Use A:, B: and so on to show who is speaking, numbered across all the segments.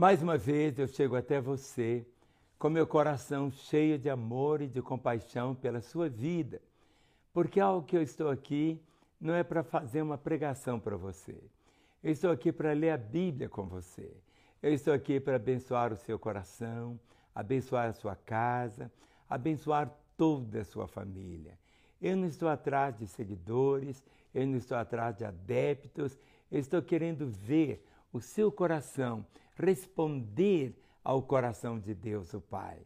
A: Mais uma vez eu chego até você com meu coração cheio de amor e de compaixão pela sua vida, porque algo que eu estou aqui não é para fazer uma pregação para você. Eu estou aqui para ler a Bíblia com você. Eu estou aqui para abençoar o seu coração, abençoar a sua casa, abençoar toda a sua família. Eu não estou atrás de seguidores, eu não estou atrás de adeptos, eu estou querendo ver o seu coração responder ao coração de Deus, o Pai.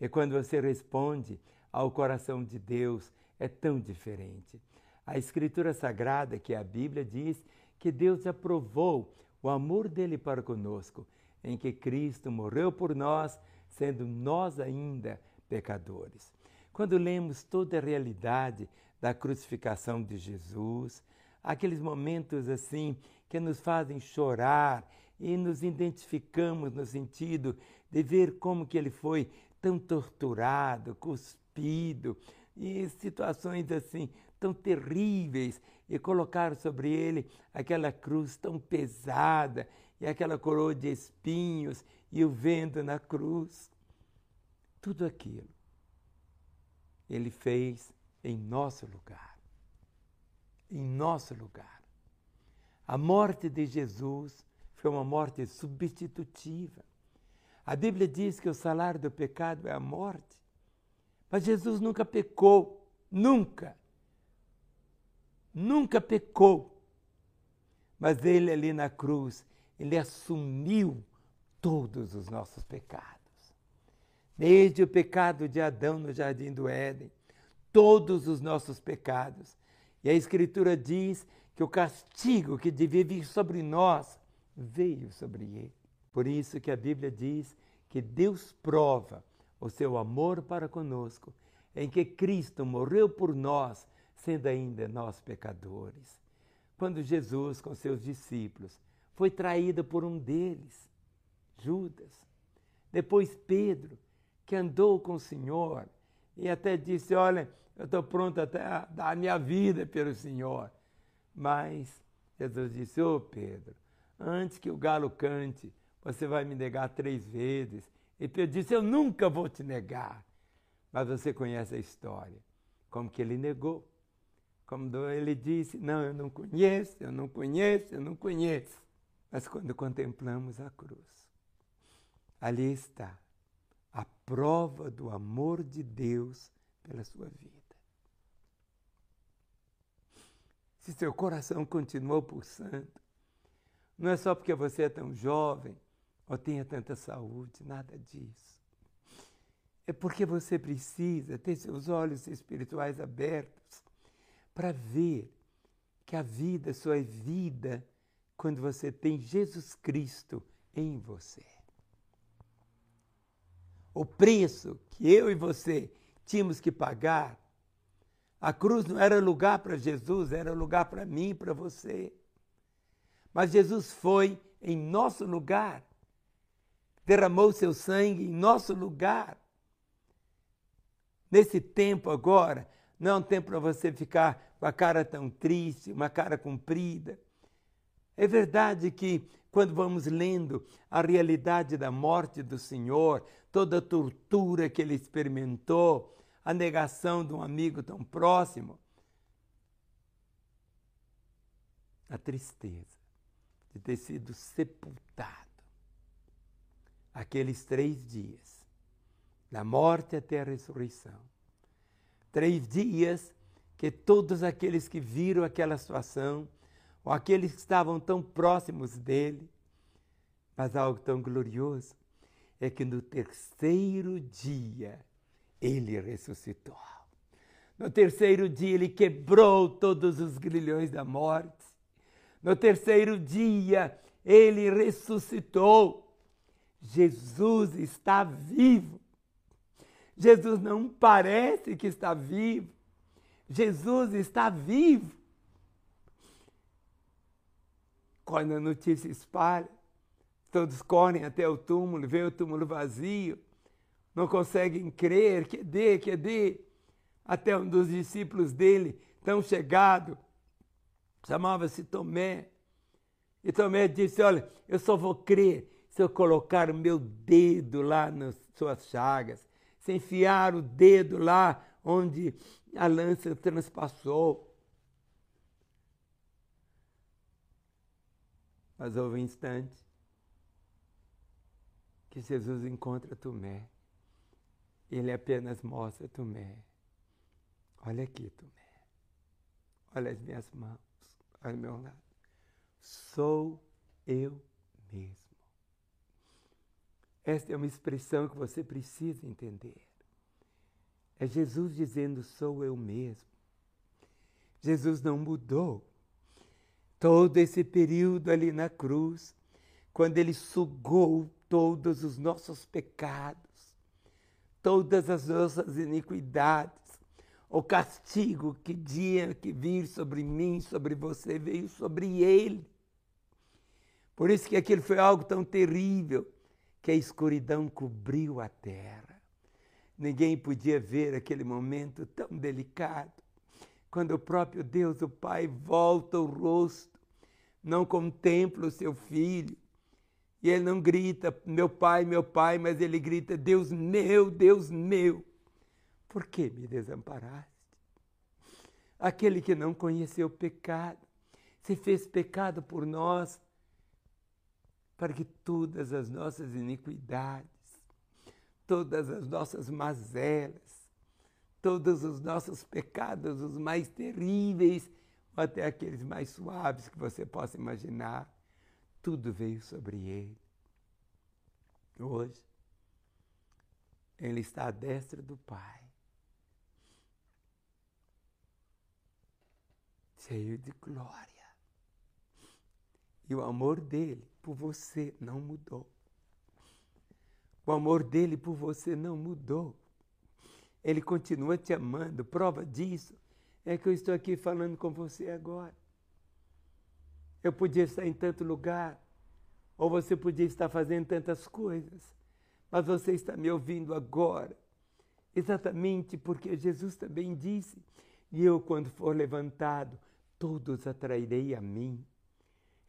A: E quando você responde ao coração de Deus, é tão diferente. A Escritura Sagrada, que é a Bíblia, diz que Deus aprovou o amor dele para conosco, em que Cristo morreu por nós, sendo nós ainda pecadores. Quando lemos toda a realidade da crucificação de Jesus, aqueles momentos assim que nos fazem chorar e nos identificamos no sentido de ver como que ele foi tão torturado, cuspido, e situações assim tão terríveis, e colocar sobre ele aquela cruz tão pesada, e aquela coroa de espinhos, e o vento na cruz. Tudo aquilo ele fez em nosso lugar. Em nosso lugar. A morte de Jesus foi uma morte substitutiva. A Bíblia diz que o salário do pecado é a morte. Mas Jesus nunca pecou, nunca. Nunca pecou. Mas ele ali na cruz, ele assumiu todos os nossos pecados. Desde o pecado de Adão no jardim do Éden, todos os nossos pecados. E a Escritura diz que o castigo que devia vir sobre nós veio sobre ele. Por isso que a Bíblia diz que Deus prova o seu amor para conosco, em que Cristo morreu por nós, sendo ainda nós pecadores. Quando Jesus, com seus discípulos, foi traído por um deles, Judas. Depois Pedro, que andou com o Senhor e até disse: Olha, eu estou pronto até a dar a minha vida pelo Senhor. Mas Jesus disse: Ô oh, Pedro, antes que o galo cante, você vai me negar três vezes. E Pedro disse: Eu nunca vou te negar. Mas você conhece a história. Como que ele negou. Como ele disse: Não, eu não conheço, eu não conheço, eu não conheço. Mas quando contemplamos a cruz, ali está a prova do amor de Deus pela sua vida. Se seu coração continuou pulsando, não é só porque você é tão jovem ou tenha tanta saúde, nada disso. É porque você precisa ter seus olhos espirituais abertos para ver que a vida só é vida quando você tem Jesus Cristo em você. O preço que eu e você tínhamos que pagar, a cruz não era lugar para Jesus, era lugar para mim e para você. Mas Jesus foi em nosso lugar, derramou seu sangue em nosso lugar. Nesse tempo agora, não é um tempo para você ficar com a cara tão triste, uma cara comprida. É verdade que quando vamos lendo a realidade da morte do Senhor, toda a tortura que ele experimentou, a negação de um amigo tão próximo, a tristeza de ter sido sepultado aqueles três dias, da morte até a ressurreição. Três dias que todos aqueles que viram aquela situação, ou aqueles que estavam tão próximos dele, mas algo tão glorioso é que no terceiro dia ele ressuscitou. No terceiro dia ele quebrou todos os grilhões da morte no terceiro dia, ele ressuscitou. Jesus está vivo. Jesus não parece que está vivo. Jesus está vivo. Quando a notícia espalha, todos correm até o túmulo, vê o túmulo vazio, não conseguem crer, que dê, que dê. Até um dos discípulos dele, tão chegado, chamava-se Tomé. E Tomé disse: Olha, eu só vou crer se eu colocar o meu dedo lá nas suas chagas, se enfiar o dedo lá onde a lança transpassou. Mas houve um instante que Jesus encontra Tomé. Ele apenas mostra Tomé. Olha aqui, Tomé. Olha as minhas mãos. Olha o meu lado. Sou eu mesmo. Esta é uma expressão que você precisa entender. É Jesus dizendo: Sou eu mesmo. Jesus não mudou. Todo esse período ali na cruz, quando ele sugou todos os nossos pecados, todas as nossas iniquidades, o castigo que tinha que vir sobre mim, sobre você, veio sobre ele. Por isso que aquilo foi algo tão terrível que a escuridão cobriu a terra. Ninguém podia ver aquele momento tão delicado, quando o próprio Deus, o Pai, volta o rosto, não contempla o seu filho, e ele não grita, meu pai, meu pai, mas ele grita, Deus meu, Deus meu, por que me desamparaste? Aquele que não conheceu pecado, se fez pecado por nós, para que todas as nossas iniquidades, todas as nossas mazelas, todos os nossos pecados, os mais terríveis, ou até aqueles mais suaves que você possa imaginar, tudo veio sobre ele. Hoje, ele está à destra do Pai. Cheio de glória. E o amor dele por você não mudou. O amor dele por você não mudou. Ele continua te amando. Prova disso é que eu estou aqui falando com você agora. Eu podia estar em tanto lugar, ou você podia estar fazendo tantas coisas, mas você está me ouvindo agora, exatamente porque Jesus também disse: E eu, quando for levantado, todos atrairei a mim.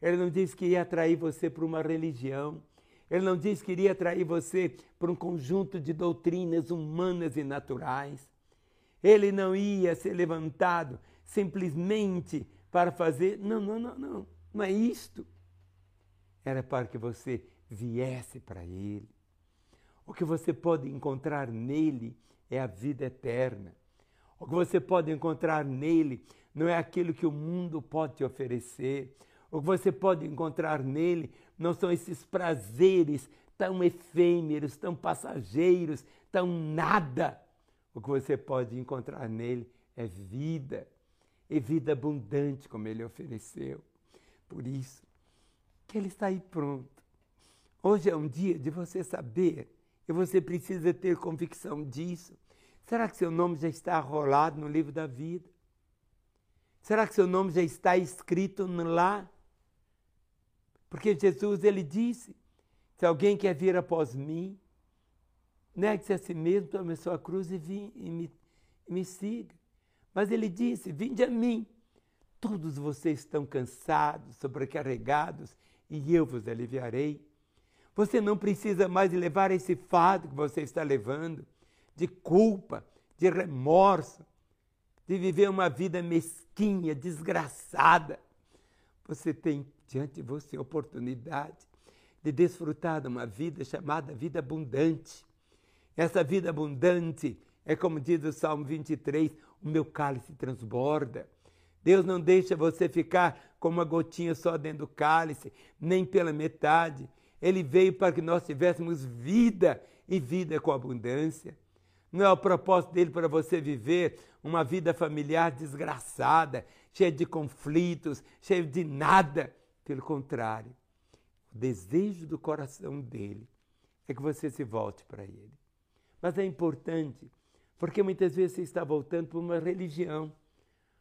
A: Ele não disse que ia atrair você para uma religião. Ele não disse que iria atrair você para um conjunto de doutrinas humanas e naturais. Ele não ia ser levantado simplesmente para fazer. Não, não, não, não. Não é isto. Era para que você viesse para Ele. O que você pode encontrar nele é a vida eterna. O que você pode encontrar nele não é aquilo que o mundo pode te oferecer. O que você pode encontrar nele não são esses prazeres tão efêmeros, tão passageiros, tão nada. O que você pode encontrar nele é vida, e vida abundante, como ele ofereceu. Por isso que ele está aí pronto. Hoje é um dia de você saber, e você precisa ter convicção disso. Será que seu nome já está rolado no livro da vida? Será que seu nome já está escrito lá? Porque Jesus ele disse: se alguém quer vir após mim, negue-se a si mesmo, tome sua cruz e, vim, e, me, e me siga. Mas ele disse: Vinde a mim. Todos vocês estão cansados, sobrecarregados, e eu vos aliviarei. Você não precisa mais levar esse fardo que você está levando, de culpa, de remorso, de viver uma vida mesquinha, desgraçada. Você tem diante de você a oportunidade de desfrutar de uma vida chamada vida abundante. Essa vida abundante é como diz o Salmo 23, o meu cálice transborda. Deus não deixa você ficar com uma gotinha só dentro do cálice, nem pela metade. Ele veio para que nós tivéssemos vida e vida com abundância. Não é o propósito dele para você viver uma vida familiar desgraçada, cheia de conflitos, cheia de nada. Pelo contrário, o desejo do coração dele é que você se volte para ele. Mas é importante, porque muitas vezes você está voltando para uma religião,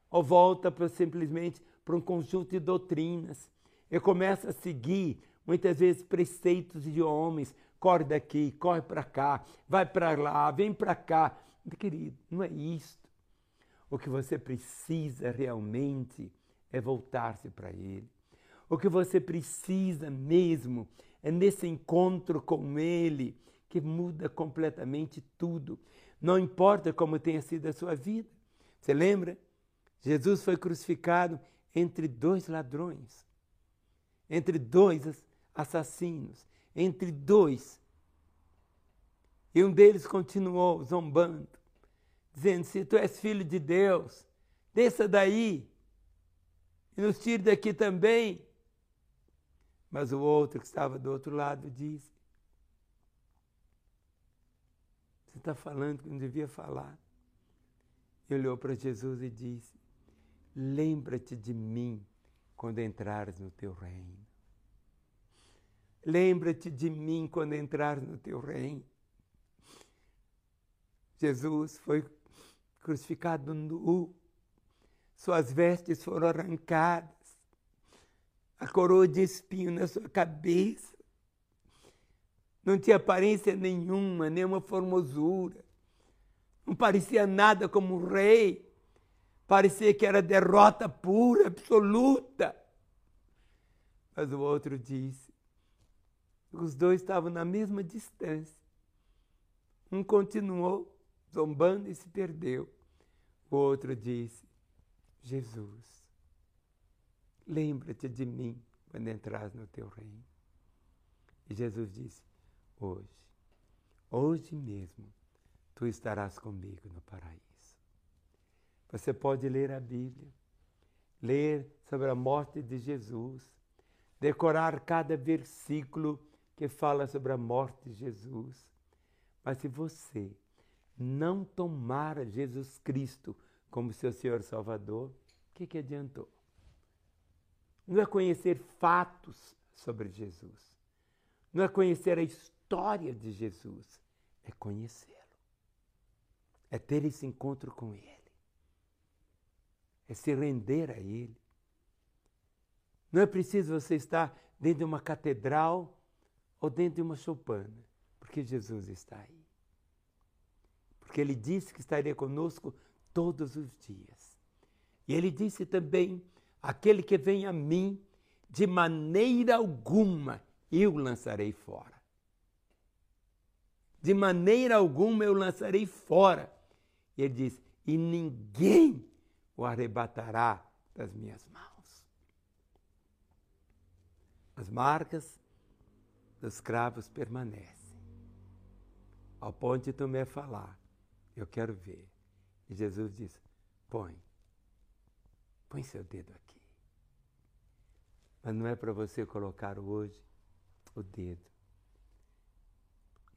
A: ou volta para simplesmente para um conjunto de doutrinas, e começa a seguir muitas vezes preceitos de homens, corre daqui, corre para cá, vai para lá, vem para cá. Querido, não é isto. O que você precisa realmente é voltar-se para Ele. O que você precisa mesmo É nesse encontro com Ele que muda completamente tudo. Não importa como tenha sido a sua vida. Você lembra? Jesus foi crucificado entre dois ladrões, entre dois assassinos, entre dois. E um deles continuou zombando, dizendo: Se tu és filho de Deus, desça daí e nos tire daqui também. Mas o outro que estava do outro lado disse: Você está falando que não devia falar. Ele olhou para Jesus e disse: Lembra-te de mim quando entrares no teu reino. Lembra-te de mim quando entrares no teu reino. Jesus foi crucificado nu, suas vestes foram arrancadas, a coroa de espinho na sua cabeça. Não tinha aparência nenhuma, nenhuma formosura. Não parecia nada como um rei. Parecia que era derrota pura, absoluta. Mas o outro disse: os dois estavam na mesma distância. Um continuou zombando e se perdeu. O outro disse: Jesus, lembra-te de mim quando entras no teu reino. E Jesus disse: Hoje, hoje mesmo, tu estarás comigo no paraíso. Você pode ler a Bíblia, ler sobre a morte de Jesus, decorar cada versículo que fala sobre a morte de Jesus. Mas se você não tomar Jesus Cristo como seu Senhor Salvador, o que, que adiantou? Não é conhecer fatos sobre Jesus, não é conhecer a história de Jesus, é conhecê-lo, é ter esse encontro com Ele é se render a Ele. Não é preciso você estar dentro de uma catedral ou dentro de uma choupana, porque Jesus está aí. Porque Ele disse que estaria conosco todos os dias. E Ele disse também: aquele que vem a mim, de maneira alguma eu lançarei fora. De maneira alguma eu lançarei fora. E ele diz: e ninguém o arrebatará das minhas mãos. As marcas dos cravos permanecem. Ao ponto de Tomé falar, eu quero ver. E Jesus diz: põe, põe seu dedo aqui. Mas não é para você colocar hoje o dedo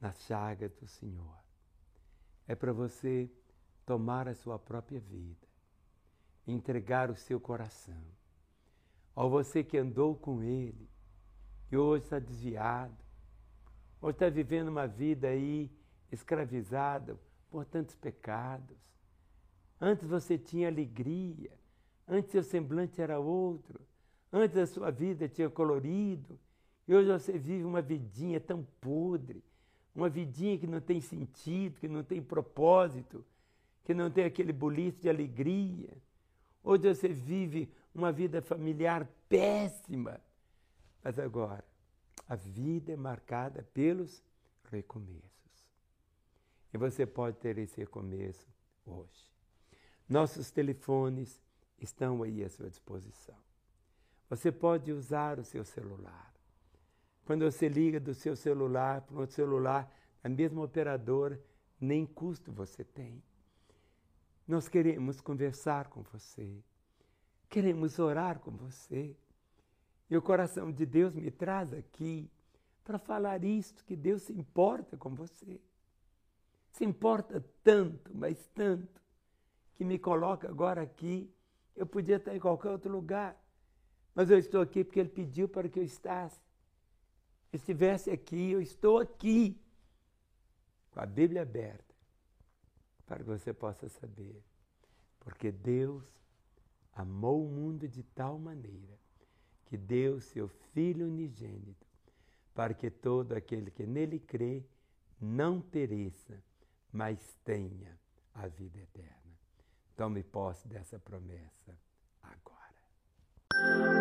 A: na chaga do Senhor. É para você tomar a sua própria vida entregar o seu coração. Ao você que andou com Ele e hoje está desviado, hoje está vivendo uma vida aí escravizada por tantos pecados. Antes você tinha alegria, antes seu semblante era outro, antes a sua vida tinha colorido, e hoje você vive uma vidinha tão podre, uma vidinha que não tem sentido, que não tem propósito, que não tem aquele buliço de alegria. Hoje você vive uma vida familiar péssima. Mas agora, a vida é marcada pelos recomeços. E você pode ter esse recomeço hoje. Nossos telefones estão aí à sua disposição. Você pode usar o seu celular. Quando você liga do seu celular para um celular da mesma operadora, nem custo você tem. Nós queremos conversar com você, queremos orar com você. E o coração de Deus me traz aqui para falar isto, que Deus se importa com você. Se importa tanto, mas tanto, que me coloca agora aqui. Eu podia estar em qualquer outro lugar, mas eu estou aqui porque Ele pediu para que eu estasse. Estivesse aqui, eu estou aqui, com a Bíblia aberta para que você possa saber. Porque Deus amou o mundo de tal maneira que deu seu Filho unigênito, para que todo aquele que nele crê não pereça, mas tenha a vida eterna. Tome posse dessa promessa agora.